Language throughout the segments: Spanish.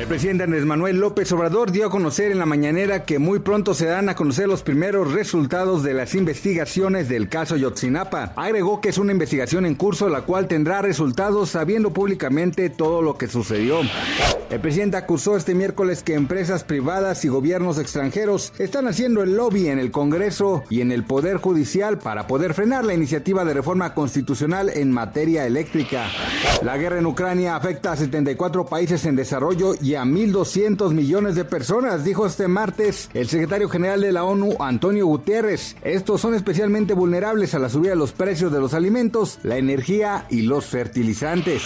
El presidente Andrés Manuel López Obrador dio a conocer en la mañanera que muy pronto se dan a conocer los primeros resultados de las investigaciones del caso Yotzinapa. Agregó que es una investigación en curso la cual tendrá resultados sabiendo públicamente todo lo que sucedió. El presidente acusó este miércoles que empresas privadas y gobiernos extranjeros están haciendo el lobby en el Congreso y en el Poder Judicial para poder frenar la iniciativa de reforma constitucional en materia eléctrica. La guerra en Ucrania afecta a 74 países en desarrollo y a 1.200 millones de personas, dijo este martes el secretario general de la ONU, Antonio Gutiérrez. Estos son especialmente vulnerables a la subida de los precios de los alimentos, la energía y los fertilizantes.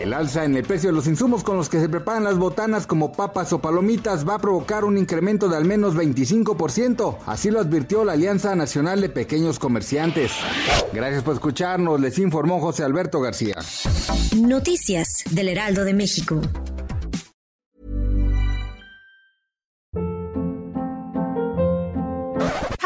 El alza en el precio de los insumos con los que se preparan las botanas como papas o palomitas va a provocar un incremento de al menos 25%, así lo advirtió la Alianza Nacional de Pequeños Comerciantes. Gracias por escucharnos, les informó José Alberto García. Noticias del Heraldo de México.